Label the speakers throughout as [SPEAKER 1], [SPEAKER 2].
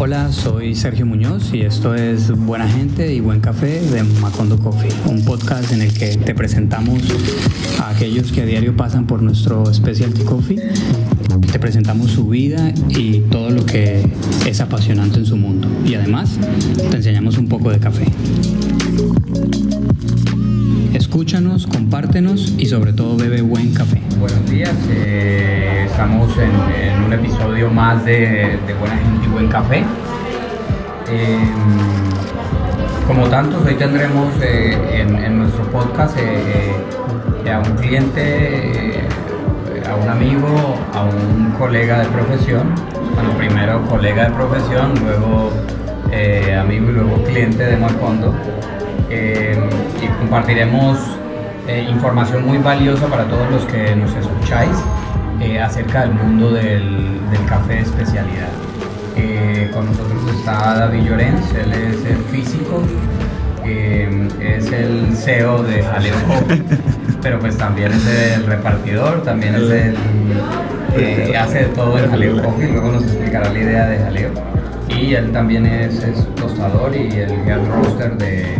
[SPEAKER 1] Hola, soy Sergio Muñoz y esto es Buena Gente y Buen Café de Macondo Coffee, un podcast en el que te presentamos a aquellos que a diario pasan por nuestro Specialty Coffee. Te presentamos su vida y todo lo que es apasionante en su mundo. Y además te enseñamos un poco de café. Escúchanos, compártenos y sobre todo bebe buen café.
[SPEAKER 2] Buenos días, eh, estamos en, un episodio más de, Buena Gente y Buen Café. Eh, como tantos, hoy tendremos eh, en, nuestro podcast a un cliente, a un amigo, a un colega de profesión. Bueno, primero colega de profesión, luego amigo y luego cliente de Macondo. y compartiremos eh, información muy valiosa para todos los que nos escucháis eh, acerca del mundo del, café de especialidad. Eh, con nosotros está David Llorens, él es el físico, es el CEO de Jaleo Coffee, pero pues también es el repartidor, también es el hace todo el Jaleo Coffee, luego nos explicará la idea de Jaleo. Y él también es, tostador y el head roaster de,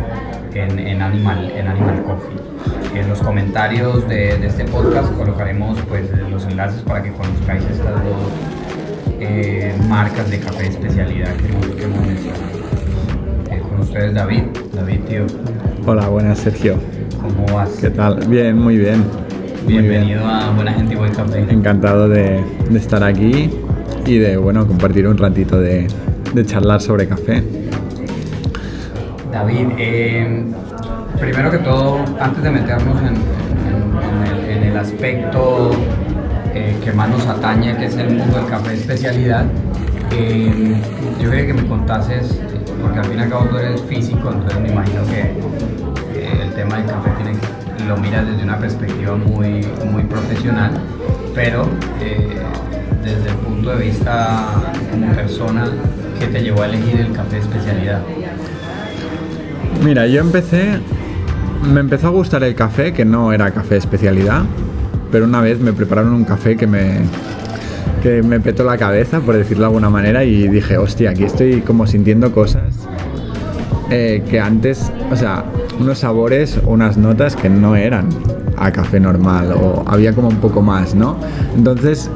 [SPEAKER 2] en, Animal, en Animal Coffee. En los comentarios de, este podcast colocaremos pues, los enlaces para que conozcáis estas dos eh, marcas de café de especialidad que hemos, mencionado. Eh, con ustedes David. David, tío.
[SPEAKER 3] Hola, buenas Sergio.
[SPEAKER 2] ¿Cómo vas?
[SPEAKER 3] ¿Qué tal? Bien, muy bien.
[SPEAKER 2] Bienvenido a Buena Gente y Buen Café.
[SPEAKER 3] Encantado de, estar aquí y de bueno compartir un ratito de, charlar sobre café.
[SPEAKER 2] David, eh, primero que todo, antes de meternos en, el, aspecto eh, que más nos atañe, que es el mundo del café especialidad, eh, yo quería que me contases, porque al fin y al cabo tú eres físico, entonces me imagino que el tema del café tiene, lo miras desde una perspectiva muy, muy profesional, pero desde el punto de vista como persona, ¿qué te llevó a elegir el café especialidad?
[SPEAKER 3] Mira, yo empecé me empezó a gustar el café, que no era café especialidad, pero una vez me prepararon un café que me, que me petó la cabeza, por decirlo de alguna manera, y dije, hostia, aquí estoy como sintiendo cosas eh, que antes, o sea, unos sabores unas notas que no eran a café normal, o había como un poco más, ¿no? Entonces,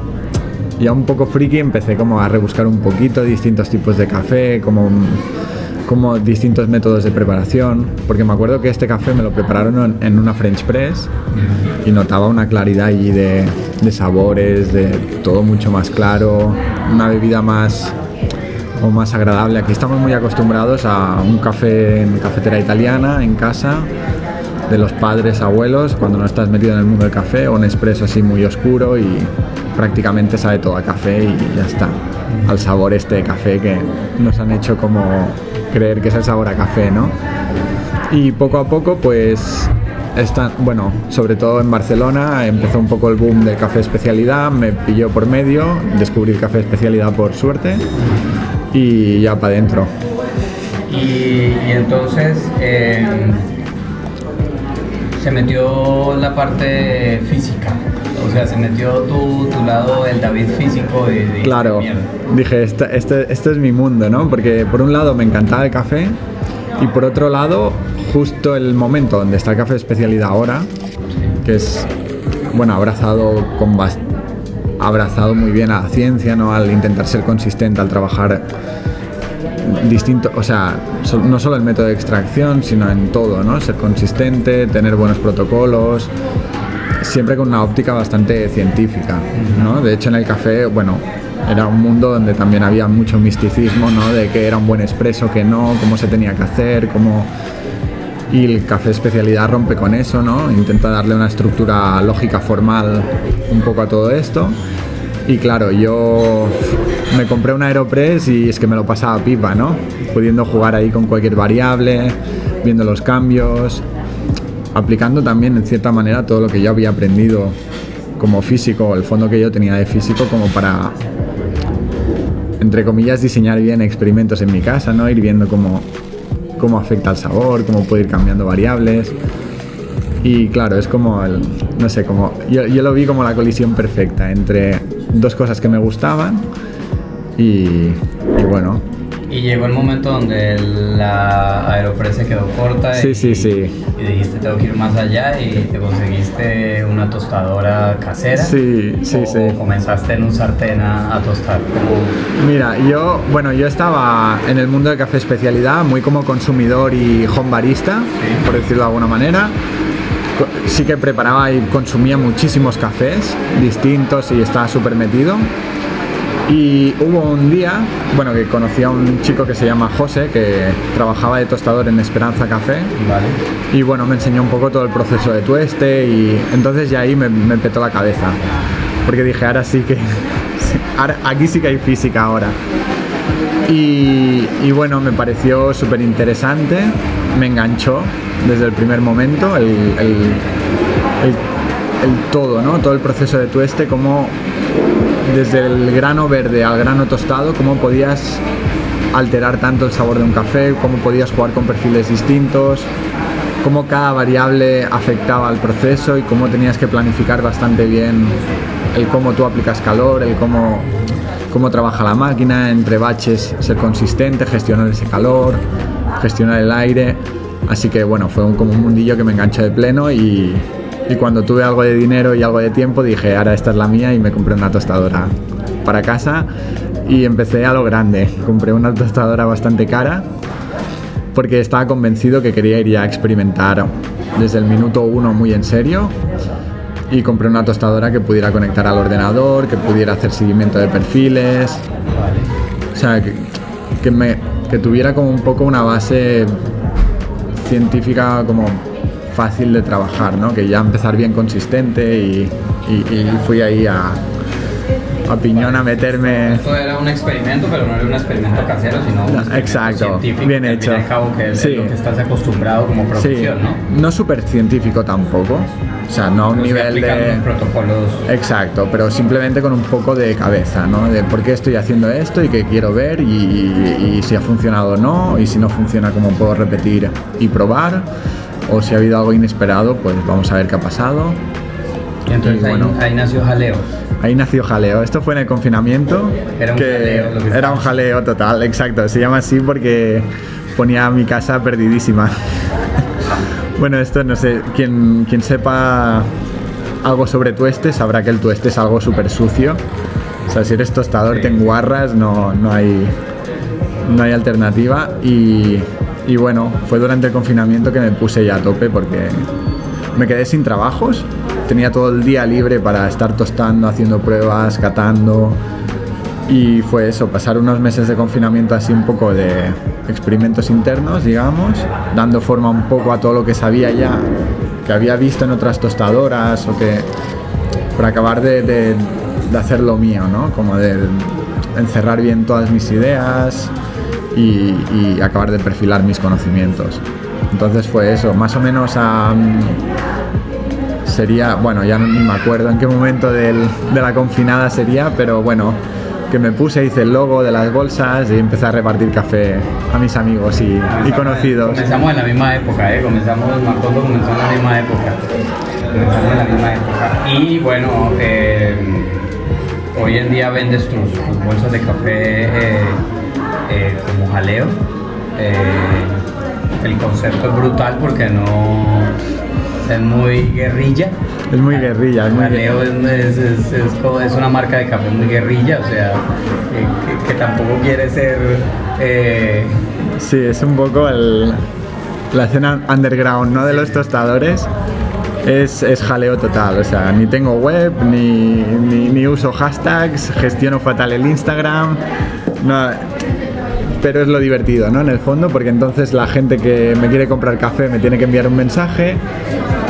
[SPEAKER 3] ya un poco friki empecé como a rebuscar un poquito distintos tipos de café, como como distintos métodos de preparación, porque me acuerdo que este café me lo prepararon en una French Press y notaba una claridad allí de, sabores, de todo mucho más claro, una bebida más o más agradable. Aquí estamos muy acostumbrados a un café en cafetera italiana, en casa, de los padres, abuelos, cuando no estás metido en el mundo del café, o un expreso así muy oscuro y prácticamente sabe todo a café y ya está. Al sabor este de café que nos han hecho como creer que es el sabor a café, ¿no? Y poco a poco, pues, está, bueno, sobre todo en Barcelona empezó un poco el boom del café especialidad, me pilló por medio, descubrí el café especialidad por suerte y ya para adentro.
[SPEAKER 2] Y, entonces em, se metió la parte física. O sea, se metió tu, tu lado, el David físico y,
[SPEAKER 3] Claro, dije, este, este, este es mi mundo, ¿no? Porque por un lado me encantaba el café y por otro lado, justo el momento donde está el café de especialidad ahora, que es, bueno, abrazado con abrazado muy bien a la ciencia, ¿no? Al intentar ser consistente, al trabajar distinto, o sea, no solo el método de extracción, sino en todo, ¿no? Ser consistente, tener buenos protocolos, siempre con una óptica bastante científica, ¿no? De hecho, en el café, bueno, era un mundo donde también había mucho misticismo, ¿no? De que era un buen expreso, que no, cómo se tenía que hacer, cómo... Y el café especialidad rompe con eso, ¿no? Intenta darle una estructura lógica formal un poco a todo esto. Y claro, yo me compré un Aeropress y es que me lo pasaba pipa, ¿no? Pudiendo jugar ahí con cualquier variable, viendo los cambios, aplicando también en cierta manera todo lo que yo había aprendido como físico, el fondo que yo tenía de físico como para, entre comillas, diseñar bien experimentos en mi casa, ¿no? Ir viendo cómo, cómo afecta el sabor, cómo puede ir cambiando variables. Y claro, es como el, no sé, como, yo, yo lo vi como la colisión perfecta entre dos cosas que me gustaban y, y bueno,
[SPEAKER 2] Y llegó el momento donde la Aeropress se quedó corta
[SPEAKER 3] Sí,
[SPEAKER 2] y,
[SPEAKER 3] sí, sí.
[SPEAKER 2] y dijiste tengo que ir más allá y te conseguiste una tostadora casera.
[SPEAKER 3] Sí, sí,
[SPEAKER 2] o,
[SPEAKER 3] sí.
[SPEAKER 2] o comenzaste en un sartén a, a tostar. ¿Cómo?
[SPEAKER 3] Mira, yo, bueno, yo estaba en el mundo de café especialidad, muy como consumidor y home barista,
[SPEAKER 2] Sí.
[SPEAKER 3] por decirlo de alguna manera. Sí que preparaba y consumía muchísimos cafés distintos y estaba súper metido. Y hubo un día, bueno, que conocí a un chico que se llama José, que trabajaba de tostador en Esperanza Café.
[SPEAKER 2] Vale.
[SPEAKER 3] Y bueno, me enseñó un poco todo el proceso de tueste y entonces ya ahí me, me petó la cabeza. Porque dije, ahora sí que... ahora- aquí sí que hay física ahora. Y, y bueno, me pareció súper interesante, me enganchó desde el primer momento el, el- el- el todo, ¿no? Todo el proceso de tueste, cómo desde el grano verde al grano tostado, cómo podías alterar tanto el sabor de un café, cómo podías jugar con perfiles distintos, cómo cada variable afectaba al proceso y cómo tenías que planificar bastante bien el cómo tú aplicas calor, el cómo, cómo trabaja la máquina, entre baches ser consistente, gestionar ese calor, gestionar el aire. Así que bueno, fue un- como un mundillo que me enganchó de pleno y, y cuando tuve algo de dinero y algo de tiempo dije, ahora esta es la mía y me compré una tostadora para casa. Y empecé a lo grande. Compré una tostadora bastante cara porque estaba convencido que quería ir ya a experimentar desde el minuto uno muy en serio. Y compré una tostadora que pudiera conectar al ordenador, que pudiera hacer seguimiento de perfiles, o sea, que, que me, que tuviera como un poco una base científica como fácil de trabajar, ¿no? Que ya empezar bien consistente y, y- y fui ahí a, a piñón a meterme...
[SPEAKER 2] Esto era un experimento, pero no era un experimento casero, sino un
[SPEAKER 3] No, exacto,
[SPEAKER 2] científico.
[SPEAKER 3] bien hecho.
[SPEAKER 2] al cabo, que es
[SPEAKER 3] Sí.
[SPEAKER 2] lo que estás acostumbrado como
[SPEAKER 3] Sí,
[SPEAKER 2] profesión, ¿no?
[SPEAKER 3] no súper científico tampoco, o sea, no a un
[SPEAKER 2] sí
[SPEAKER 3] nivel de...
[SPEAKER 2] los protocolos.
[SPEAKER 3] Exacto, pero simplemente con un poco de cabeza, ¿no? De por qué estoy haciendo esto y qué quiero ver y, y- y si ha funcionado o no, y si no funciona, cómo puedo repetir y probar, o si ha habido algo inesperado, pues vamos a ver qué ha pasado.
[SPEAKER 2] Y entonces
[SPEAKER 3] y bueno.
[SPEAKER 2] ahí nació Jaleo.
[SPEAKER 3] Ahí nació jaleo. Esto fue en el confinamiento.
[SPEAKER 2] Era un
[SPEAKER 3] que
[SPEAKER 2] jaleo lo que
[SPEAKER 3] Era
[SPEAKER 2] estaba.
[SPEAKER 3] un jaleo total, exacto. Se llama así porque ponía mi casa perdidísima. bueno, esto no sé, quien, quien sepa algo sobre tueste sabrá que el tueste es algo súper sucio. O sea, si eres tostador
[SPEAKER 2] Sí.
[SPEAKER 3] te enguarras, no, no hay no hay alternativa y, y bueno, fue durante el confinamiento que me puse ya a tope porque me quedé sin trabajos, tenía todo el día libre para estar tostando, haciendo pruebas, catando y fue eso, pasar unos meses de confinamiento así un poco de experimentos internos, digamos, dando forma un poco a todo lo que sabía ya, que había visto en otras tostadoras o que por acabar de, de- de hacer lo mío, ¿no? Como de encerrar bien todas mis ideas y, acabar de perfilar mis conocimientos. Entonces fue eso, más o menos Sería, bueno, ya no- ni me acuerdo en qué momento de la confinada sería, pero bueno, que me puse, hice el logo de las bolsas y empecé a repartir café a mis amigos y, conocidos.
[SPEAKER 2] Comenzamos en la misma época, ¿eh? Comenzamos, Macondo comenzó en la misma época. Comenzamos en la misma época. Y bueno, eh, hoy en día vendes tus, tus bolsas de café eh, eh, como jaleo. Eh, el concepto es brutal porque no es muy guerrilla.
[SPEAKER 3] Es muy guerrilla, es muy
[SPEAKER 2] Jaleo es, es, es- es como- es una marca de café muy guerrilla, o sea, que, que tampoco quiere ser... eh,
[SPEAKER 3] Sí, es un poco el- la escena underground, ¿no? De los tostadores. Es, es jaleo total, o sea, ni tengo web, ni, ni, ni uso hashtags, gestiono fatal el Instagram, no, pero es lo divertido, ¿no? En el fondo, porque entonces la gente que me quiere comprar café me tiene que enviar un mensaje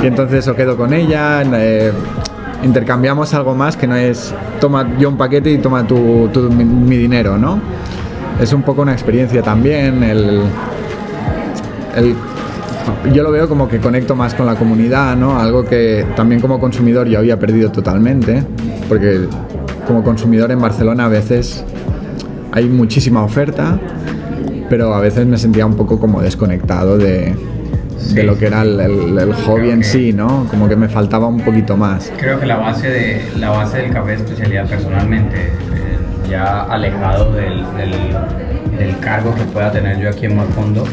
[SPEAKER 3] y entonces o quedo con ella, eh, intercambiamos algo más que no es toma yo un paquete y toma tu, tu- mi, mi dinero, ¿no? Es un poco una experiencia también, el, el- yo lo veo como que conecto más con la comunidad, ¿no? Algo que también como consumidor yo había perdido totalmente, porque como consumidor en Barcelona a veces hay muchísima oferta, pero a veces me sentía un poco como desconectado de,
[SPEAKER 2] Sí.
[SPEAKER 3] de lo que era el, el- el hobby
[SPEAKER 2] Creo
[SPEAKER 3] en
[SPEAKER 2] que-
[SPEAKER 3] sí, ¿no? Como que me faltaba un poquito más.
[SPEAKER 2] Creo que la base, de, la base del café de especialidad personalmente, eh, ya alejado del, del, del cargo que pueda tener yo aquí en Macondo,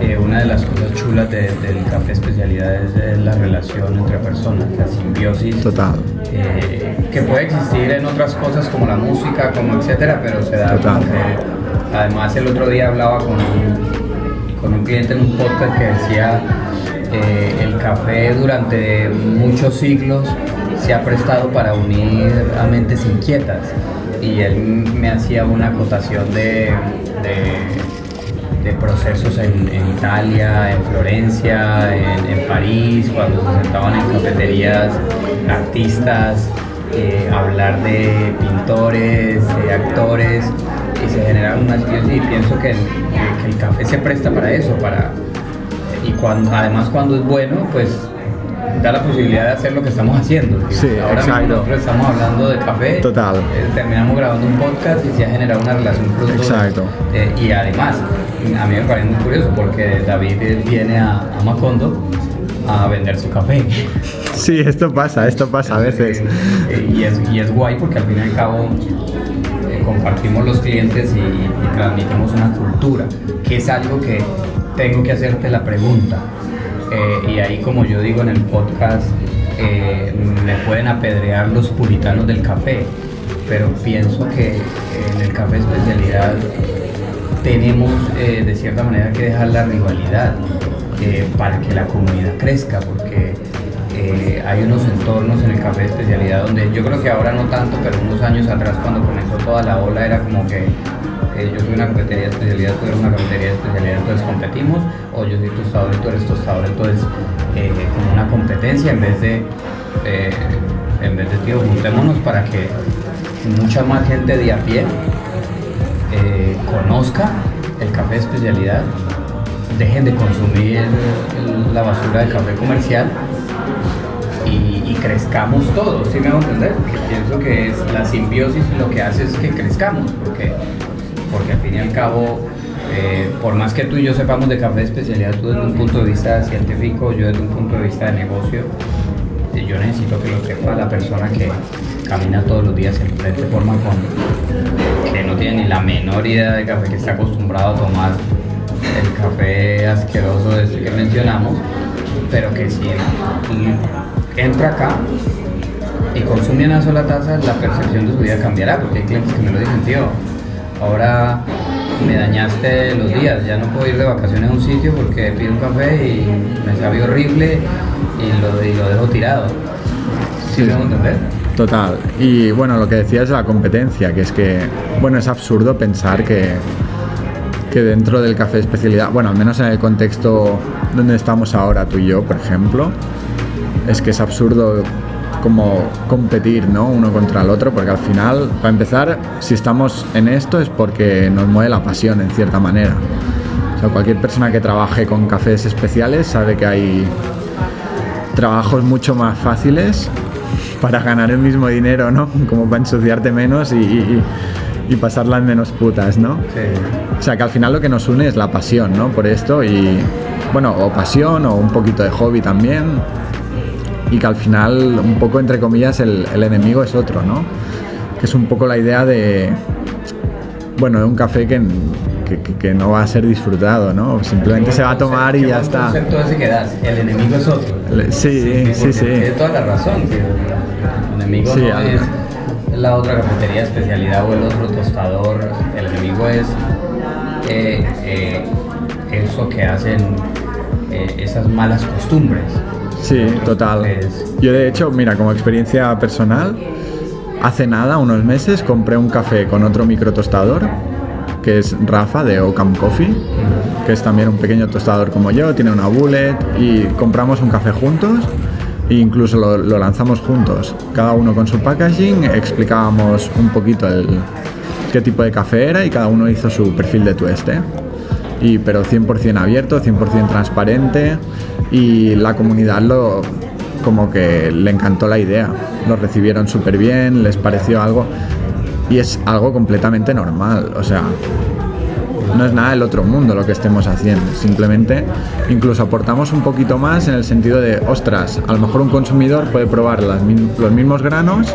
[SPEAKER 2] eh, una de las cosas chulas de- del café especialidad es, eh, la relación entre personas, la simbiosis.
[SPEAKER 3] Total.
[SPEAKER 2] eh, que puede existir en otras cosas como la música, como etcétera, pero se da
[SPEAKER 3] Total.
[SPEAKER 2] como que- además el otro día hablaba con un, con un cliente en un podcast que decía eh, el café durante muchos siglos se ha prestado para unir a mentes inquietas. Y él me hacía una acotación de, de- procesos en, Italia, en Florencia, en, en París, cuando se sentaban en cafeterías artistas, eh, hablar de pintores, de actores, y se generaron unas simbiosis y pienso que el, que el café se presta para eso, para y cuando además cuando es bueno, pues da la posibilidad de hacer lo que estamos haciendo.
[SPEAKER 3] Sí,
[SPEAKER 2] Ahora mismo
[SPEAKER 3] exacto.
[SPEAKER 2] nosotros estamos hablando de café.
[SPEAKER 3] Total.
[SPEAKER 2] eh, terminamos grabando un podcast y se ha generado una relación fruto. de-
[SPEAKER 3] Exacto.
[SPEAKER 2] eh, y además, a mí me parece muy curioso porque David viene a, a Macondo a vender su café.
[SPEAKER 3] Sí, esto pasa, esto pasa a veces.
[SPEAKER 2] Eh, y, es, y es guay porque al fin y al cabo compartimos los clientes y, transmitimos una cultura, que es algo que tengo que hacerte la pregunta. Eh, y ahí, como yo digo en el podcast, eh, me pueden apedrear los puritanos del café, pero pienso que en el café especialidad tenemos eh, de cierta manera que dejar la rivalidad para que la comunidad crezca, porque eh, hay unos entornos en el café especialidad donde yo creo que ahora no tanto, pero unos años atrás cuando comenzó toda la ola era como que eh, yo soy una cafetería de especialidad, tú eres una cafetería de especialidad, entonces competimos, o yo soy tostador y tú eres tostador, entonces eh, como una competencia en vez de, en vez de tío, juntémonos para que mucha más gente de a pie conozca el café especialidad, dejen de consumir la basura del café comercial crezcamos todos, ¿sí me hago entender? Que pienso que es la simbiosis lo que hace es que crezcamos, porque, porque al fin y al cabo, eh, por más que tú y yo sepamos de café de especialidad, tú desde un punto de vista científico, yo desde un punto de vista de negocio, eh, yo necesito que lo sepa la persona que camina todos los días en frente por Macondo, que no tiene ni la menor idea de café, que está acostumbrado a tomar el café asqueroso este que mencionamos, pero que si entra acá y consume una sola taza, la percepción de su vida cambiará, porque hay clientes que me lo dicen, tío, ahora me dañaste los días, ya no puedo ir de vacaciones a un sitio porque pido un café y me sabe horrible y lo, y lo dejo tirado. ¿Sí hago entender?
[SPEAKER 3] Total. Y bueno, lo que decías de la competencia, que es que, bueno, es absurdo pensar que, que dentro del café de especialidad, bueno, al menos en el contexto donde estamos ahora tú y yo, por ejemplo, es que es absurdo como competir, ¿no? Uno contra el otro, porque al final, para empezar, si estamos en esto es porque nos mueve la pasión, en cierta manera. O sea, cualquier persona que trabaje con cafés especiales sabe que hay trabajos mucho más fáciles para ganar el mismo dinero, ¿no? Como para ensuciarte menos y, y, y pasarlas menos putas, ¿no? O sea, que al final lo que nos une es la pasión, ¿no? Por esto y, bueno, o pasión o un poquito de hobby también. Y que al final, un poco entre comillas, el, el enemigo es otro, ¿no? Que es un poco la idea de, bueno, de un café que, que, que- no va a ser disfrutado, ¿no? Simplemente se va a tomar y ya está.
[SPEAKER 2] concepto ese que das, el enemigo es otro.
[SPEAKER 3] Sí, sí, sí.
[SPEAKER 2] Tienes toda la razón, tío. El enemigo
[SPEAKER 3] Sí,
[SPEAKER 2] no es la otra cafetería especialidad o el otro tostador. El enemigo es eh, eh, eso que hacen eh, esas malas costumbres.
[SPEAKER 3] Sí, total. Yo de hecho, mira, como experiencia personal, hace nada, unos meses, compré un café con otro microtostador, que es Rafa de Ocam Coffee, que es también un pequeño tostador como yo, tiene una bullet y compramos un café juntos e incluso lo, lo lanzamos juntos. Cada uno con su packaging, explicábamos un poquito el, qué tipo de café era y cada uno hizo su perfil de tueste y pero 100% abierto, 100% transparente y la comunidad lo como que le encantó la idea, lo recibieron súper bien, les pareció algo y es algo completamente normal, o sea, no es nada del otro mundo lo que estemos haciendo. Simplemente incluso aportamos un poquito más en el sentido de, ostras, a lo mejor un consumidor puede probar las los mismos granos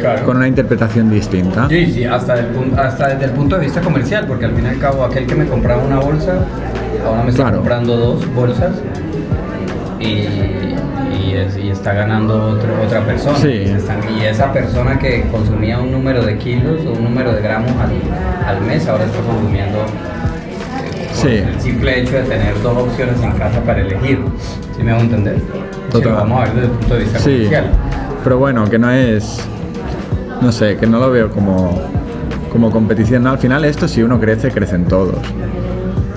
[SPEAKER 2] Claro.
[SPEAKER 3] con una interpretación distinta.
[SPEAKER 2] Sí, sí, hasta, hasta desde el punto de vista comercial, porque al fin y al cabo aquel que me compraba una bolsa, ahora me está
[SPEAKER 3] Claro.
[SPEAKER 2] comprando dos bolsas y, y, es- y está ganando otro- otra persona.
[SPEAKER 3] Sí.
[SPEAKER 2] Y están- y esa persona que consumía un número de kilos o un número de gramos al, al mes, ahora está consumiendo eh,
[SPEAKER 3] Sí.
[SPEAKER 2] el simple hecho de tener dos opciones en casa para elegir. ¿Sí me hago entender? Si
[SPEAKER 3] Total.
[SPEAKER 2] lo vamos a ver desde el punto de vista
[SPEAKER 3] Sí,
[SPEAKER 2] comercial.
[SPEAKER 3] pero bueno, que no es, no sé, que no lo veo como, como competición. ¿no? Al final esto si uno crece, crecen todos.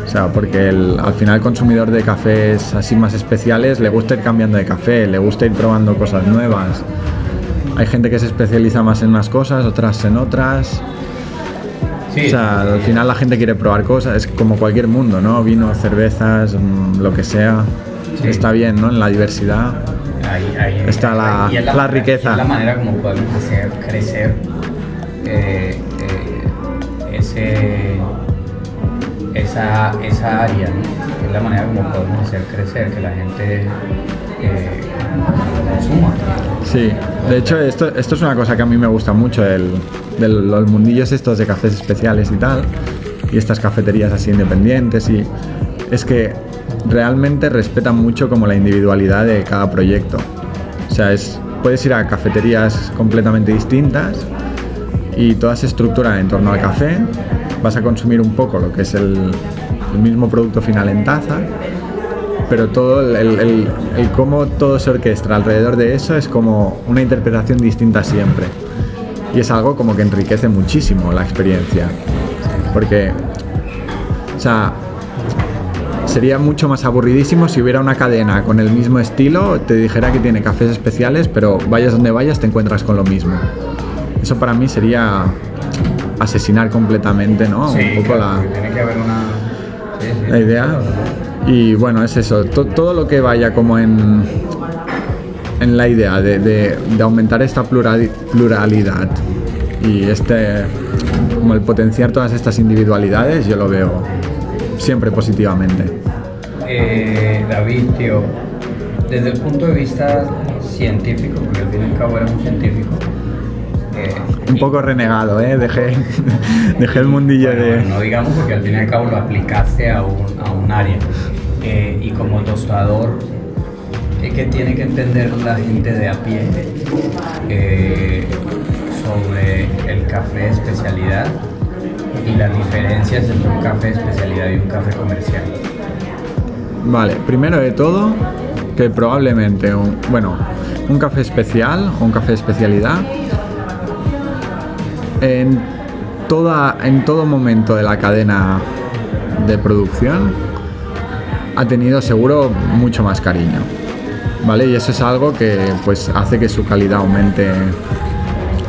[SPEAKER 3] O sea, porque el- al final el consumidor de cafés así más especiales le gusta ir cambiando de café, le gusta ir probando cosas nuevas. Hay gente que se especializa más en unas cosas, otras en otras.
[SPEAKER 2] Sí,
[SPEAKER 3] o sea, al final la gente quiere probar cosas, es como cualquier mundo, ¿no? Vino, cervezas, mm, lo que sea.
[SPEAKER 2] Sí.
[SPEAKER 3] Está bien, ¿no? En la diversidad.
[SPEAKER 2] Ahí, ahí,
[SPEAKER 3] Está la-
[SPEAKER 2] es
[SPEAKER 3] la
[SPEAKER 2] manera-
[SPEAKER 3] riqueza.
[SPEAKER 2] Es la manera como podemos hacer crecer eh, eh, ese, esa, esa área. Es la manera como podemos hacer crecer, que la gente eh, consuma.
[SPEAKER 3] Sí, de hecho esto, esto es una cosa que a mí me gusta mucho, el, los mundillos estos de cafés especiales y tal, y estas cafeterías así independientes, y es que realmente respetan mucho como la individualidad de cada proyecto. O sea, es, puedes ir a cafeterías completamente distintas y todas se estructuran en torno al café, vas a consumir un poco lo que es el, mismo producto final en taza, pero todo el- el cómo todo se orquestra alrededor de eso es como una interpretación distinta siempre. Y es algo como que enriquece muchísimo la experiencia. Porque, o sea, sería mucho más aburridísimo si hubiera una cadena con el mismo estilo, te dijera que tiene cafés especiales, pero vayas donde vayas te encuentras con lo mismo. Eso para mí sería asesinar completamente, ¿no?
[SPEAKER 2] Sí,
[SPEAKER 3] un poco
[SPEAKER 2] claro,
[SPEAKER 3] la,
[SPEAKER 2] tiene que haber una... sí, sí.
[SPEAKER 3] la idea. Y bueno, es eso, to- todo lo que vaya como en, en la idea de, de- de aumentar esta plurali- pluralidad y este, como el potenciar todas estas individualidades, yo lo veo siempre positivamente.
[SPEAKER 2] Eh, David, tío, desde el punto de vista científico, porque al fin y al cabo eres un científico, eh,
[SPEAKER 3] Un poco renegado, ¿eh? Dejé, dejé el mundillo
[SPEAKER 2] Bueno,
[SPEAKER 3] de...
[SPEAKER 2] bueno, no digamos porque al fin y al cabo lo aplicaste a un, a un área. Eh, y como tostador, ¿qué, qué tiene que entender la gente de a pie eh, sobre el café de especialidad y las diferencias entre un café de especialidad y un café comercial?
[SPEAKER 3] Vale, primero de todo, que probablemente un, bueno, un café especial o un café de especialidad en toda en todo momento de la cadena de producción ha tenido seguro mucho más cariño. ¿Vale? Y eso es algo que pues hace que su calidad aumente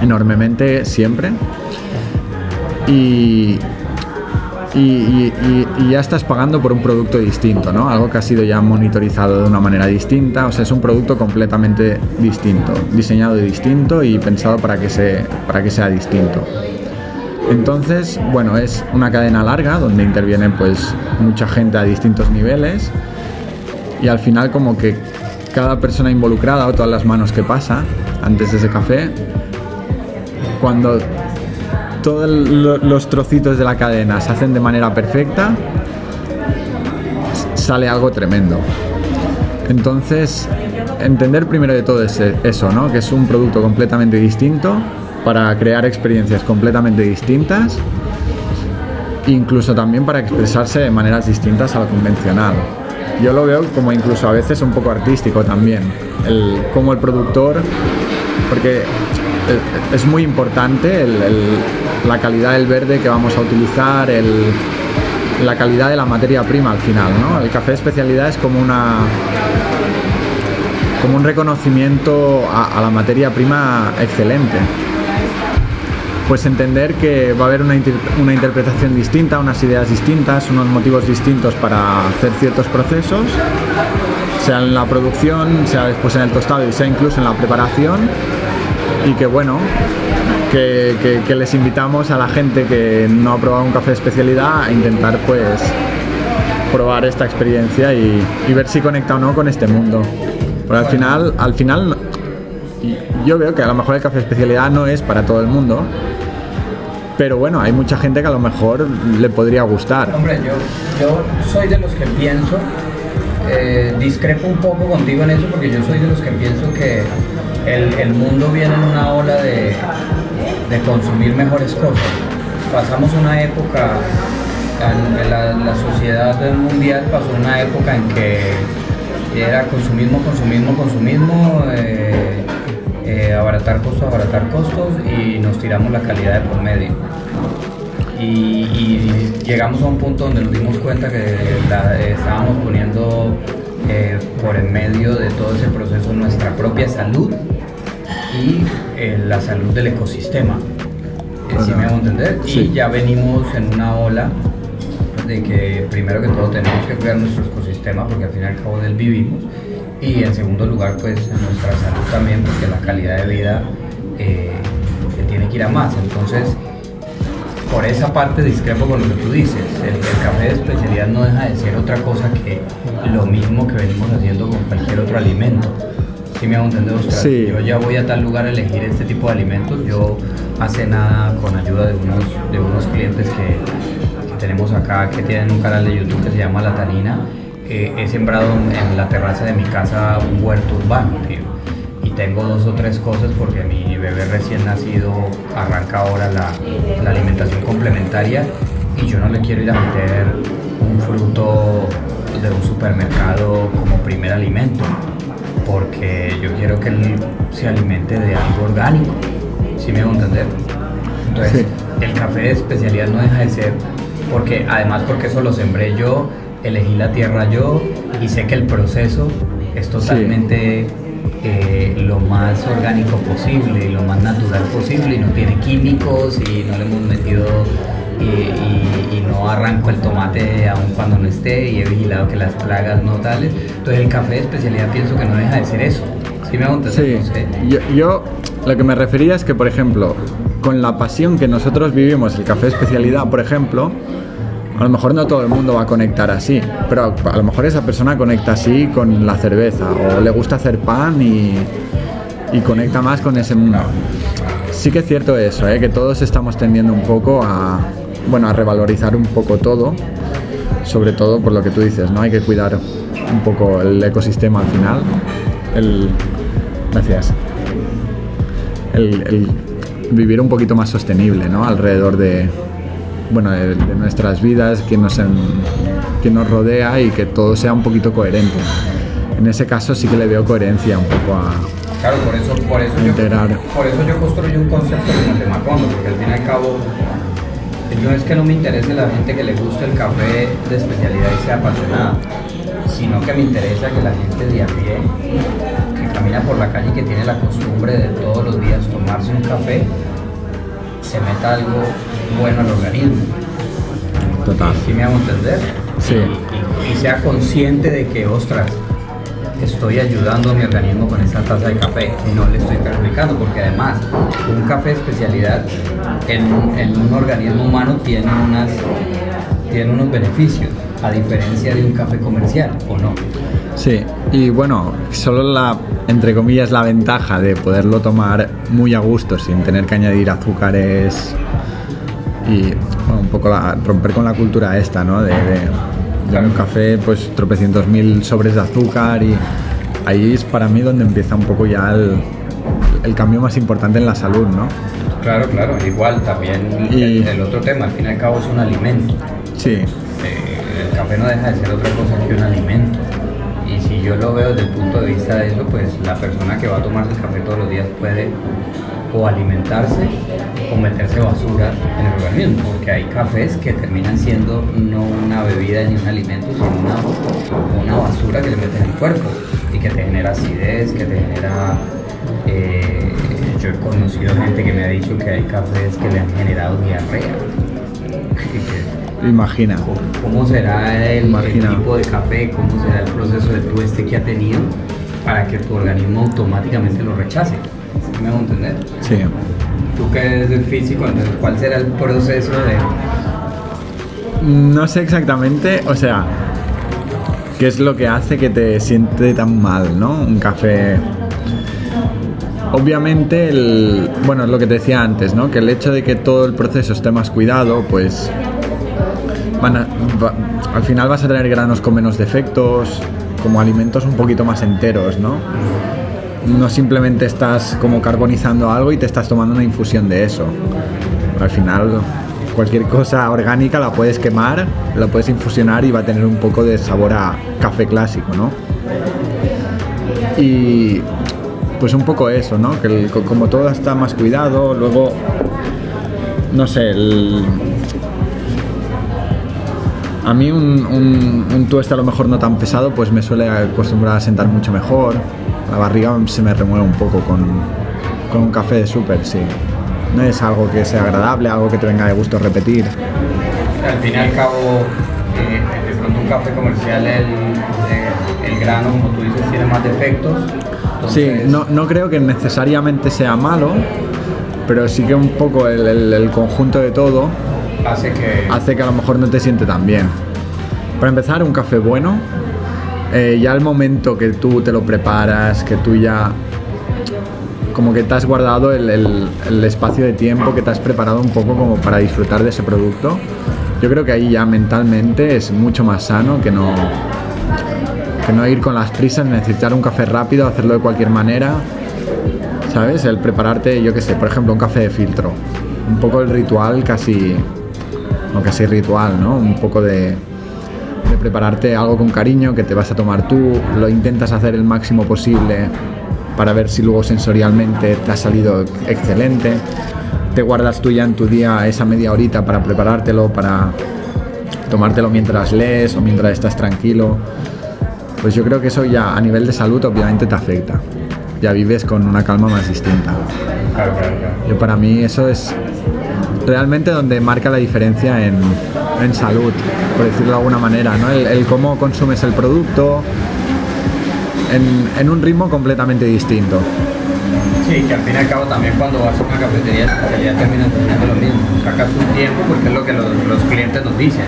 [SPEAKER 3] enormemente siempre. Y, y, ya estás pagando por un producto distinto, ¿no? Algo que ha sido ya monitorizado de una manera distinta, o sea, es un producto completamente distinto, diseñado distinto y pensado para que, se, para que sea distinto. Entonces, bueno, es una cadena larga donde interviene pues mucha gente a distintos niveles y al final como que cada persona involucrada o todas las manos que pasa antes de ese café, cuando todos lo- los trocitos de la cadena se hacen de manera perfecta, sale algo tremendo. Entonces, entender primero de todo es eso, ¿no? Que es un producto completamente distinto para crear experiencias completamente distintas, incluso también para expresarse de maneras distintas a lo convencional. Yo lo veo como incluso a veces un poco artístico también, el, como el productor, porque es muy importante la calidad del verde que vamos a utilizar, la calidad de la materia prima al final. El café especialidad es como una como un reconocimiento a, la materia prima excelente. Pues entender que va a haber una, una interpretación distinta, unas ideas distintas, unos motivos distintos para hacer ciertos procesos, sea en la producción, sea después en el tostado y sea incluso en la preparación, y que bueno, que, les invitamos a la gente que no ha probado un café especialidad a intentar pues probar esta experiencia y, ver si conecta o no con este mundo. Porque al final, al final yo veo que a lo mejor el café especialidad no es para todo el mundo, pero bueno, hay mucha gente que a lo mejor le podría gustar.
[SPEAKER 2] Hombre, yo, yo soy de los que pienso, eh, discrepo un poco contigo en eso, porque yo soy de los que pienso que el, mundo viene en una ola de, consumir mejores cosas. Pasamos una época, la, la sociedad mundial pasó una época en que era consumismo, consumismo, consumismo, eh, eh, abaratar costos, abaratar costos y nos tiramos la calidad de por medio y, llegamos a un punto donde nos dimos cuenta que estábamos poniendo eh, por en medio de todo ese proceso nuestra propia salud y eh, la salud del ecosistema. ¿Sí me hago entender?
[SPEAKER 3] Sí.
[SPEAKER 2] Y ya venimos en una ola de que primero que todo tenemos que cuidar nuestro ecosistema porque al fin y al cabo de él vivimos y en segundo lugar pues nuestra salud también porque la calidad de vida eh, tiene que ir a más. Entonces por esa parte discrepo con lo que tú dices. El, el café de especialidad no deja de ser otra cosa que lo mismo que venimos haciendo con cualquier otro alimento. ¿Sí me hago entender?
[SPEAKER 3] Sí.
[SPEAKER 2] Yo ya voy a tal lugar a elegir este tipo de alimentos. Yo hace nada, con ayuda de unos, de unos clientes que, que tenemos acá, que tienen un canal de YouTube que se llama La Tanina, eh, he sembrado en la terraza de mi casa un huerto urbano, tengo dos o tres cosas porque mi bebé recién nacido arranca ahora la, la alimentación complementaria y yo no le quiero ir a meter un fruto de un supermercado como primer alimento porque yo quiero que él se alimente de algo orgánico, ¿sí me hago entender? Entonces,
[SPEAKER 3] Sí.
[SPEAKER 2] el café de especialidad no deja de ser, porque además porque eso lo sembré yo, elegí la tierra yo y sé que el proceso es totalmente eh, lo más orgánico posible lo más natural posible y no tiene químicos y no le hemos metido y, y- y no arranco el tomate aun cuando no esté y he vigilado que las plagas no tales. Entonces el café de especialidad pienso que no deja de ser eso. ¿Sí me entender?
[SPEAKER 3] Sí, yo, yo lo que me refería es que, por ejemplo, con la pasión que nosotros vivimos, el café de especialidad, por ejemplo, a lo mejor no todo el mundo va a conectar así, pero a lo mejor esa persona conecta así con la cerveza o le gusta hacer pan y, conecta más con ese mundo. Sí que es cierto eso, ¿eh? que todos estamos tendiendo un poco a, bueno, a revalorizar un poco todo, sobre todo por lo que tú dices, ¿no? Hay que cuidar un poco el ecosistema al final. Gracias. El, el vivir un poquito más sostenible, ¿no? Alrededor de, bueno, de, de nuestras vidas, que nos, en- que nos rodea y que todo sea un poquito coherente. En ese caso sí que le veo coherencia un poco a...
[SPEAKER 2] Claro, por eso, por eso,
[SPEAKER 3] Integrar.
[SPEAKER 2] yo, por eso yo construyo un concepto como el de Macondo, porque al fin y al cabo no es que no me interese la gente que le guste el café de especialidad y sea apasionada, sino que me interesa que la gente de a pie, que camina por la calle y que tiene la costumbre de todos los días tomarse un café, se meta algo bueno al organismo.
[SPEAKER 3] Total.
[SPEAKER 2] ¿Sí me hago entender?
[SPEAKER 3] Sí.
[SPEAKER 2] Y, y sea consciente de que, ostras, estoy ayudando a mi organismo con esta taza de café y no le estoy perjudicando, porque además un café de especialidad en, un- en un organismo humano tiene, unas, tiene unos beneficios, a diferencia de un café comercial, ¿o no?
[SPEAKER 3] Sí, y bueno, solo la, entre comillas, la ventaja de poderlo tomar muy a gusto sin tener que añadir azúcares y bueno, un poco la- romper con la cultura esta, ¿no? De, de- de un café, pues tropecientos mil sobres de azúcar y ahí es para mí donde empieza un poco ya el, el cambio más importante en la salud, ¿no?
[SPEAKER 2] Claro, claro, igual también
[SPEAKER 3] Y-
[SPEAKER 2] el, el otro tema, al fin y al cabo es un alimento.
[SPEAKER 3] Sí,
[SPEAKER 2] Eh, el café no deja de ser otra cosa que un alimento. Y si yo lo veo desde el punto de vista de eso, pues la persona que va a tomarse el café todos los días puede o alimentarse o meterse basura en el organismo, porque hay cafés que terminan siendo no una bebida ni un alimento, sino una, una basura que le metes en el cuerpo y que te genera acidez, que te genera... eh, yo he conocido gente que me ha dicho que hay cafés que le han generado diarrea.
[SPEAKER 3] Imagina.
[SPEAKER 2] ¿Cómo será el, el tipo de café? ¿Cómo será el proceso de tueste que ha tenido para que tu organismo automáticamente lo rechace? ¿Sí ¿Me hago entender?
[SPEAKER 3] Sí.
[SPEAKER 2] tú que eres del físico, entonces, ¿cuál será el proceso de...?
[SPEAKER 3] No sé exactamente, o sea, qué es lo que hace que te siente tan mal, ¿no? Un café... Obviamente, el, bueno, es lo que te decía antes, ¿no? Que el hecho de que todo el proceso esté más cuidado, pues van a- va- al final vas a tener granos con menos defectos, como alimentos un poquito más enteros, ¿no? No simplemente estás como carbonizando algo y te estás tomando una infusión de eso. Al final cualquier cosa orgánica la puedes quemar, la puedes infusionar y va a tener un poco de sabor a café clásico, ¿no? Y pues un poco eso, ¿no? Que como todo está más cuidado, luego, no sé, a mí un, un, un a lo mejor no tan pesado pues me suele acostumbrar a sentar mucho mejor. La barriga se me remueve un poco con, con un café de súper, sí. No es algo que sea agradable, algo que te venga de gusto repetir.
[SPEAKER 2] Al fin y al cabo, eh, de pronto un café comercial, el, eh, el grano, como tú dices, tiene más defectos.
[SPEAKER 3] Sí,
[SPEAKER 2] entonces-
[SPEAKER 3] no, no creo que necesariamente sea malo, pero sí que un poco el, el- el conjunto de todo
[SPEAKER 2] hace que
[SPEAKER 3] hace que a lo mejor no te siente tan bien. Para empezar, un café bueno, eh, ya el momento que tú te lo preparas, que tú ya como que te has guardado el, el- el espacio de tiempo, que te has preparado un poco como para disfrutar de ese producto, yo creo que ahí ya mentalmente es mucho más sano que no, que no ir con las prisas, necesitar un café rápido, hacerlo de cualquier manera, ¿sabes? El prepararte, yo qué sé, por ejemplo, un café de filtro, un poco el ritual casi, no casi ritual, ¿no? Un poco de, de prepararte algo con cariño que te vas a tomar tú, lo intentas hacer el máximo posible para ver si luego sensorialmente te ha salido excelente, te guardas tú ya en tu día esa media horita para preparártelo, para tomártelo mientras lees o mientras estás tranquilo, pues yo creo que eso ya a nivel de salud obviamente te afecta, ya vives con una calma más distinta. Yo para mí eso es realmente donde marca la diferencia en, en salud, por decirlo de alguna manera, ¿no? El, cómo consumes el producto en, un ritmo completamente distinto.
[SPEAKER 2] Sí, que al fin y al cabo también cuando vas a una cafetería de especialidad terminas haciendo lo mismo. Sacas un tiempo porque es lo que los, clientes nos dicen.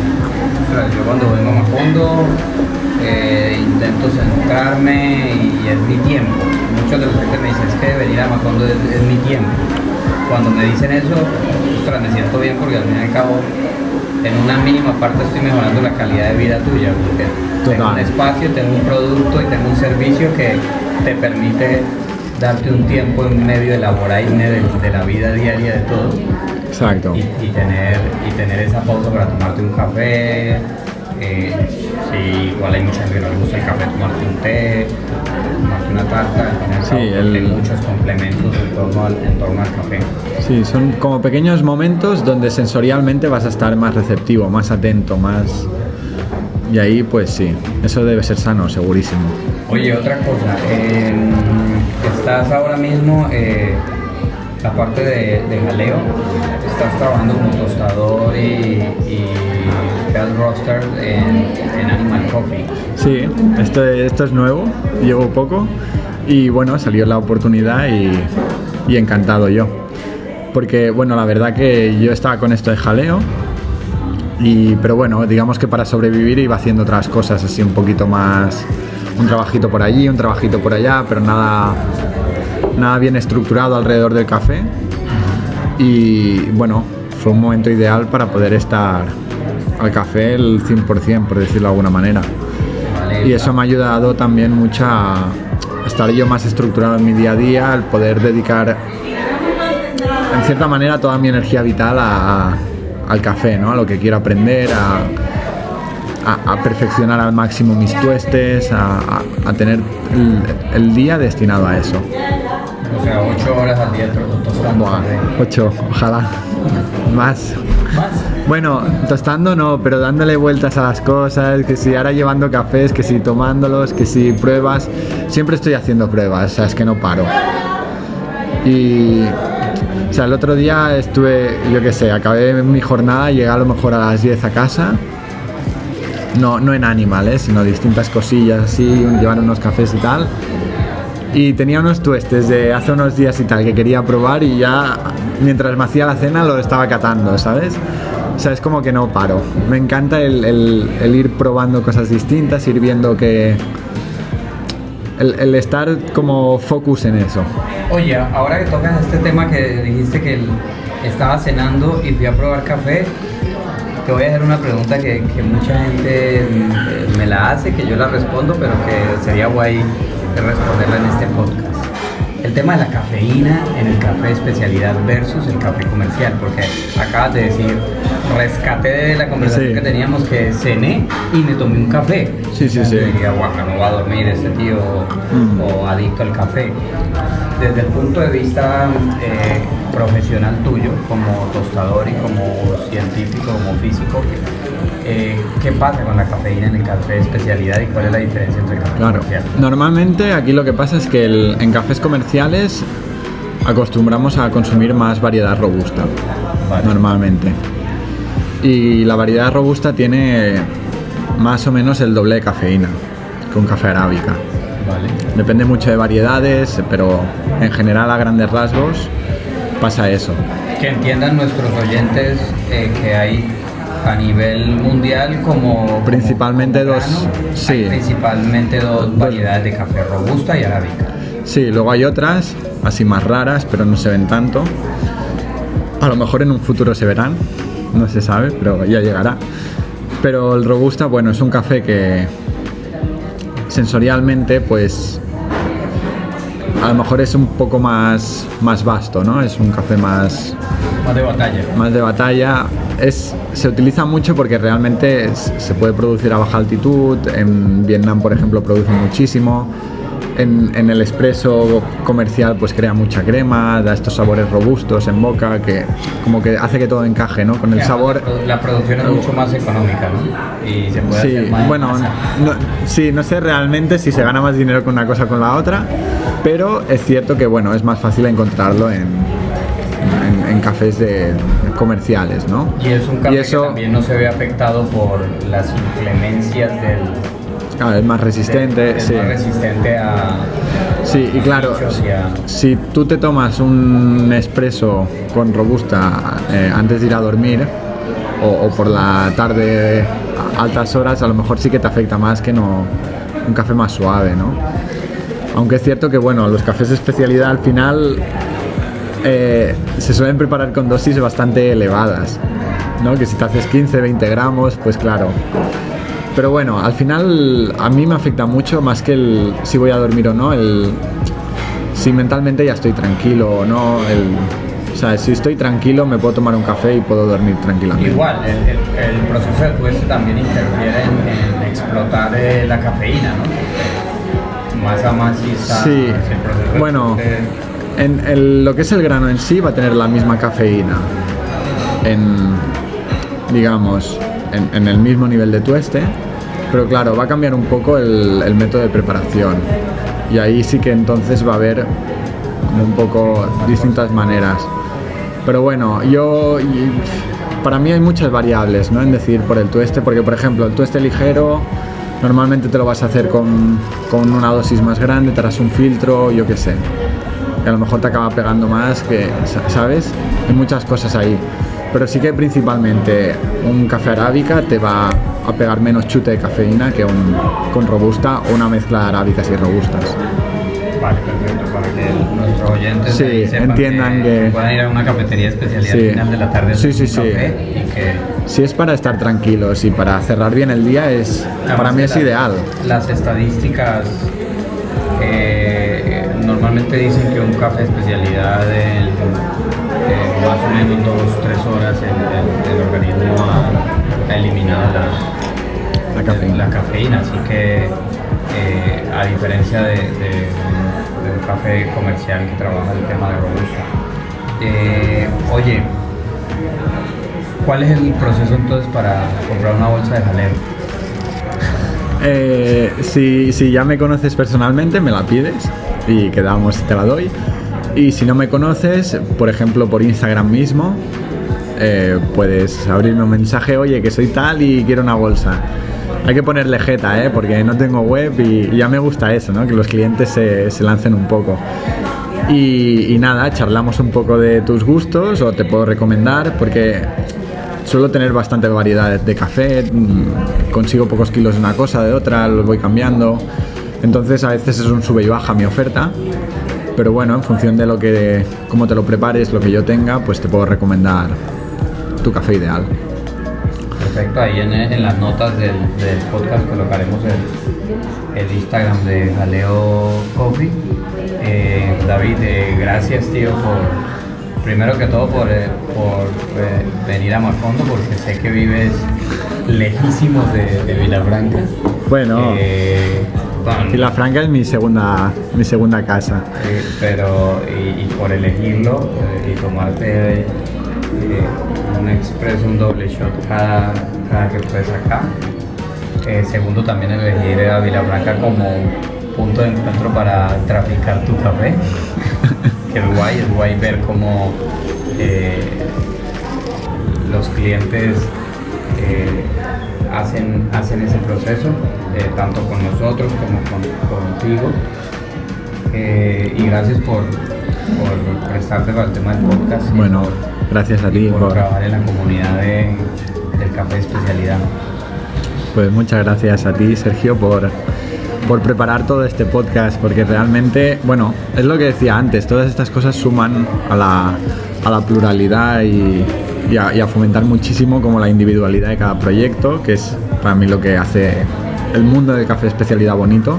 [SPEAKER 2] Yo cuando vengo a Macondo eh, intento centrarme y, y es mi tiempo. Muchos de los clientes me dicen es que venir a Macondo es, es mi tiempo. Cuando me dicen eso, ostras, me siento bien porque al fin y al cabo en una mínima parte estoy mejorando la calidad de vida tuya. Porque tengo un espacio, tengo un producto y tengo un servicio que te permite darte un tiempo en medio de la vorágine de, de la vida diaria de todo
[SPEAKER 3] Exacto.
[SPEAKER 2] y, y tener, y tener esa pausa para tomarte un café. eh, sí, igual hay mucha gente que no le gusta el café, tomarte un té, tomarte una tarta. al
[SPEAKER 3] Sí, el-
[SPEAKER 2] Hay muchos complementos en torno, al, en torno al café.
[SPEAKER 3] Sí, son como pequeños momentos donde sensorialmente vas a estar más receptivo, más atento, más... Y ahí pues sí, eso debe ser sano, segurísimo.
[SPEAKER 2] Oye, otra cosa, eh, estás ahora mismo, eh, la parte de, de jaleo, estás trabajando como tostador y, y roaster en, en Animal Coffee.
[SPEAKER 3] Sí, esto, esto es nuevo, llevo poco y bueno, salió la oportunidad y, y encantado yo. Porque bueno, la verdad que yo estaba con esto de jaleo, y, pero bueno, digamos que para sobrevivir iba haciendo otras cosas así un poquito más, un trabajito por allí, un trabajito por allá, pero nada, nada bien estructurado alrededor del café. Y bueno, fue un momento ideal para poder estar al café el 100%, por decirlo de alguna manera.
[SPEAKER 2] ¿vale?
[SPEAKER 3] Y eso me ha ayudado también mucho a estar yo más estructurado en mi día a día, al poder dedicar en cierta manera toda mi energía vital a- a- al café, ¿no? a lo que quiero aprender, a, a- perfeccionar al máximo mis tuestes, a, tener el, el día destinado a eso.
[SPEAKER 2] O sea, ocho horas al día
[SPEAKER 3] Buah, ocho, ojalá. Más.
[SPEAKER 2] ¿Más?
[SPEAKER 3] Bueno, tostando no, pero dándole vueltas a las cosas, que si ahora llevando cafés, que si tomándolos, que si pruebas, siempre estoy haciendo pruebas, o sea, es que no paro. Y, o sea, el otro día estuve, yo qué sé, acabé mi jornada, llegué a lo mejor a las 10 a casa, no, no en animales, sino distintas cosillas así, llevar unos cafés y tal. Y tenía unos tuestes de hace unos días y tal que quería probar y ya mientras me hacía la cena lo estaba catando, ¿sabes? O sea, es como que no paro. Me encanta el, el- ir probando cosas distintas, ir viendo que... El, el estar como focus en eso.
[SPEAKER 2] Oye, ahora que tocas este tema que dijiste que estaba cenando y fui a probar café, te voy a hacer una pregunta que, que mucha gente eh, me la hace, que yo la respondo, pero que sería guay responderla en este podcast. El tema de la cafeína en el café de especialidad versus el café comercial, porque acabas de decir, rescaté de la conversación
[SPEAKER 3] Sí.
[SPEAKER 2] que teníamos que cené y me tomé un café.
[SPEAKER 3] Sí, sí, sí.
[SPEAKER 2] Y dije, guaca, no va a dormir este tío
[SPEAKER 3] Mm.
[SPEAKER 2] o adicto al café. Desde el punto de vista eh, profesional tuyo, como tostador y como científico, como físico, eh, ¿qué pasa con la cafeína en el café de especialidad y cuál es la diferencia entre el café
[SPEAKER 3] Claro.
[SPEAKER 2] comercial?
[SPEAKER 3] Normalmente aquí lo que pasa es que el- en cafés comerciales acostumbramos a consumir más variedad robusta.
[SPEAKER 2] Vale.
[SPEAKER 3] Normalmente. Y la variedad robusta tiene más o menos el doble de cafeína que un café arábica.
[SPEAKER 2] Vale.
[SPEAKER 3] Depende mucho de variedades, pero en general a grandes rasgos pasa eso.
[SPEAKER 2] Que entiendan nuestros oyentes eh, que hay a nivel mundial como... como-
[SPEAKER 3] Principalmente
[SPEAKER 2] como
[SPEAKER 3] dos,
[SPEAKER 2] grano,
[SPEAKER 3] sí.
[SPEAKER 2] hay principalmente dos variedades de café, robusta y arábica.
[SPEAKER 3] Sí, luego hay otras, así más raras, pero no se ven tanto. A lo mejor en un futuro se verán, no se sabe, pero ya llegará. Pero el robusta, bueno, es un café que sensorialmente, pues, a lo mejor es un poco más, más vasto, ¿no? Es un café más,
[SPEAKER 2] Más de batalla.
[SPEAKER 3] más de batalla. Es, se utiliza mucho porque realmente es- se puede producir a baja altitud. En Vietnam, por ejemplo, produce muchísimo. En, en el expreso comercial pues crea mucha crema, da estos sabores robustos en boca que como que hace que todo encaje, ¿no? Con el sabor...
[SPEAKER 2] La, produ- la producción es mucho más económica, ¿no? Y se puede
[SPEAKER 3] Sí,
[SPEAKER 2] hacer más en
[SPEAKER 3] bueno, no, sí, no sé realmente si se gana más dinero con una cosa o con la otra, pero es cierto que bueno, es más fácil encontrarlo en, en- en cafés de, comerciales, ¿no?
[SPEAKER 2] Y es un café
[SPEAKER 3] Y eso-
[SPEAKER 2] que también no se ve afectado por las inclemencias del...
[SPEAKER 3] Claro, es más resistente,
[SPEAKER 2] es
[SPEAKER 3] sí.
[SPEAKER 2] más resistente a...
[SPEAKER 3] Sí, y claro,
[SPEAKER 2] a-
[SPEAKER 3] si tú te tomas un espresso con robusta eh, antes de ir a dormir o, o por la tarde a altas horas, a lo mejor sí que te afecta más que no un café más suave, ¿no? Aunque es cierto que, bueno, los cafés de especialidad al final eh, se suelen preparar con dosis bastante elevadas, ¿no? Que si te haces 15, 20 gramos, pues claro. Pero bueno, al final a mí me afecta mucho más que el si voy a dormir o no, el si mentalmente ya estoy tranquilo o no, el, o sea, si estoy tranquilo me puedo tomar un café y puedo dormir tranquilamente.
[SPEAKER 2] Igual, el, el- el proceso de tueste también interfiere en, en explotar eh, la cafeína, ¿no? Más a más sí está
[SPEAKER 3] Sí,
[SPEAKER 2] el proceso de
[SPEAKER 3] bueno,
[SPEAKER 2] tueste.
[SPEAKER 3] En lo que es el grano en sí va a tener la misma cafeína en, digamos, en, el mismo nivel de tueste, pero claro, va a cambiar un poco el, método de preparación y ahí sí que entonces va a haber un poco distintas maneras. Pero bueno, yo para mí hay muchas variables. En decir por el tueste, porque por ejemplo el tueste ligero normalmente te lo vas a hacer con, con una dosis más grande, te harás un filtro, yo qué sé. Que a lo mejor te acaba pegando más, que, sa- ¿sabes? Hay muchas cosas ahí. Pero sí que principalmente un café arábica te va a pegar menos chute de cafeína que un con robusta o una mezcla de arábicas y robustas.
[SPEAKER 2] Vale, perfecto, para que nuestros oyentes
[SPEAKER 3] Sí,
[SPEAKER 2] sepan
[SPEAKER 3] entiendan que-
[SPEAKER 2] puedan ir a una cafetería especialidad
[SPEAKER 3] Sí.
[SPEAKER 2] al final de la tarde
[SPEAKER 3] Sí, sí, sí.
[SPEAKER 2] café y que
[SPEAKER 3] Si es para estar tranquilos y para cerrar bien el día, es para
[SPEAKER 2] Además
[SPEAKER 3] mí
[SPEAKER 2] de
[SPEAKER 3] es
[SPEAKER 2] las-
[SPEAKER 3] ideal.
[SPEAKER 2] Las estadísticas eh, normalmente dicen que un café especialidad en eh, más o menos dos, tres horas el, el- el organismo ha, ha eliminado la,
[SPEAKER 3] La cafeína.
[SPEAKER 2] la cafeína, así que eh, a diferencia de, de- de un café comercial que trabaja el tema de robusta. Eh, oye, ¿cuál es el proceso entonces para comprar una bolsa de jaleo?
[SPEAKER 3] Eh, si, si ya me conoces personalmente, me la pides y quedamos te la doy. Y si no me conoces, por ejemplo por Instagram mismo, eh, puedes abrirme un mensaje, oye, que soy tal y quiero una bolsa. Hay que ponerle jeta, ¿eh? porque no tengo web y, ya me gusta eso, ¿no? que los clientes se, se lancen un poco. Y, y nada, charlamos un poco de tus gustos o te puedo recomendar porque suelo tener bastante variedad de café, mm, consigo pocos kilos de una cosa, de otra, los voy cambiando. Entonces a veces es un sube y baja mi oferta, pero bueno, en función de lo que, cómo te lo prepares, lo que yo tenga, pues te puedo recomendar tu café ideal.
[SPEAKER 2] Perfecto, ahí en, en las notas del, del, podcast colocaremos el, el Instagram de Jaleo Coffee. Eh, David, eh, gracias tío por, primero que todo por, eh, por venir a Macondo porque sé que vives lejísimos de, de Vilafranca.
[SPEAKER 3] Bueno, bueno, Vilafranca es mi segunda, mi segunda casa.
[SPEAKER 2] pero y, y, por elegirlo y tomarte un expreso, un doble shot cada, cada que puedes acá. Eh, segundo, también elegir a Vilafranca como punto de encuentro para traficar tu café. que es guay, es guay ver cómo eh, los clientes eh, hacen, hacen ese proceso, eh, tanto con nosotros como con, contigo. y gracias por, por prestarte para el tema del podcast.
[SPEAKER 3] Bueno. Gracias a ti
[SPEAKER 2] por, por, trabajar en la comunidad de, del café de especialidad.
[SPEAKER 3] Pues muchas gracias a ti, Sergio, por, por preparar todo este podcast, porque realmente, bueno, es lo que decía antes, todas estas cosas suman a la, a la pluralidad y, y, a, y, a, fomentar muchísimo como la individualidad de cada proyecto, que es para mí lo que hace el mundo del café de especialidad bonito.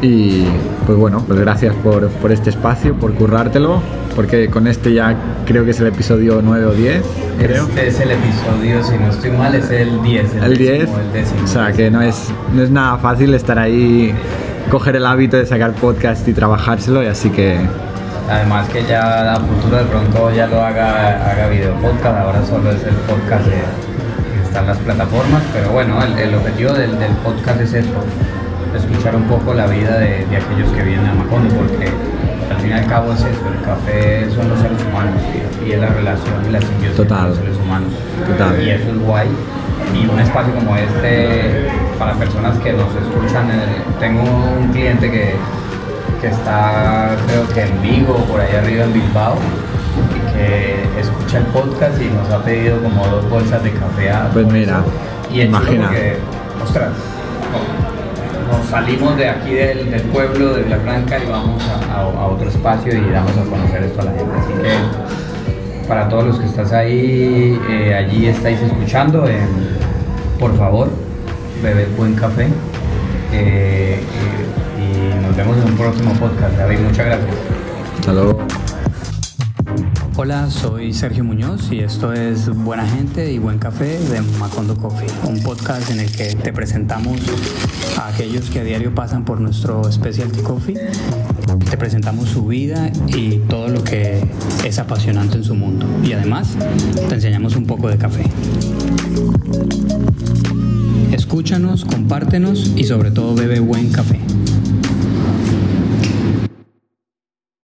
[SPEAKER 3] Y pues bueno, pues gracias por, por este espacio, por currártelo porque con este ya creo que es el episodio 9 o 10. Creo.
[SPEAKER 2] Este es el episodio, si no estoy mal, es el 10.
[SPEAKER 3] El, el 10. Décimo, el décimo, o sea, que no es, no es nada fácil estar ahí, coger el hábito de sacar podcast y trabajárselo, y así que.
[SPEAKER 2] Además, que ya a futuro de pronto ya lo haga, haga video podcast, ahora solo es el podcast de, que está en las plataformas, pero bueno, el, el objetivo del, del, podcast es esto, escuchar un poco la vida de, de aquellos que vienen a Macondo, porque al fin y al cabo es eso, el café son los seres humanos y, y es la relación y la simbiosis
[SPEAKER 3] Total.
[SPEAKER 2] de los seres humanos.
[SPEAKER 3] Total.
[SPEAKER 2] Y eso es guay. Y un espacio como este, para personas que nos escuchan, eh, tengo un cliente que, que está creo que en Vigo, por ahí arriba en Bilbao, y que escucha el podcast y nos ha pedido como dos bolsas de café a
[SPEAKER 3] Pues mira,
[SPEAKER 2] y
[SPEAKER 3] imagina.
[SPEAKER 2] Que, ostras, nos salimos de aquí del, del pueblo de Vilafranca y vamos a, a, a, otro espacio y damos a conocer esto a la gente. Así que para todos los que estás ahí, eh, allí estáis escuchando, eh, por favor, bebed buen café. Eh, vemos en un próximo podcast. David, muchas gracias.
[SPEAKER 3] Hasta luego.
[SPEAKER 1] Hola, soy Sergio Muñoz y esto es Buena Gente y Buen Café de Macondo Coffee, un podcast en el que te presentamos a aquellos que a diario pasan por nuestro Specialty Coffee. Te presentamos su vida y todo lo que es apasionante en su mundo. Y además, te enseñamos un poco de café. Escúchanos, compártenos y sobre todo bebe buen café.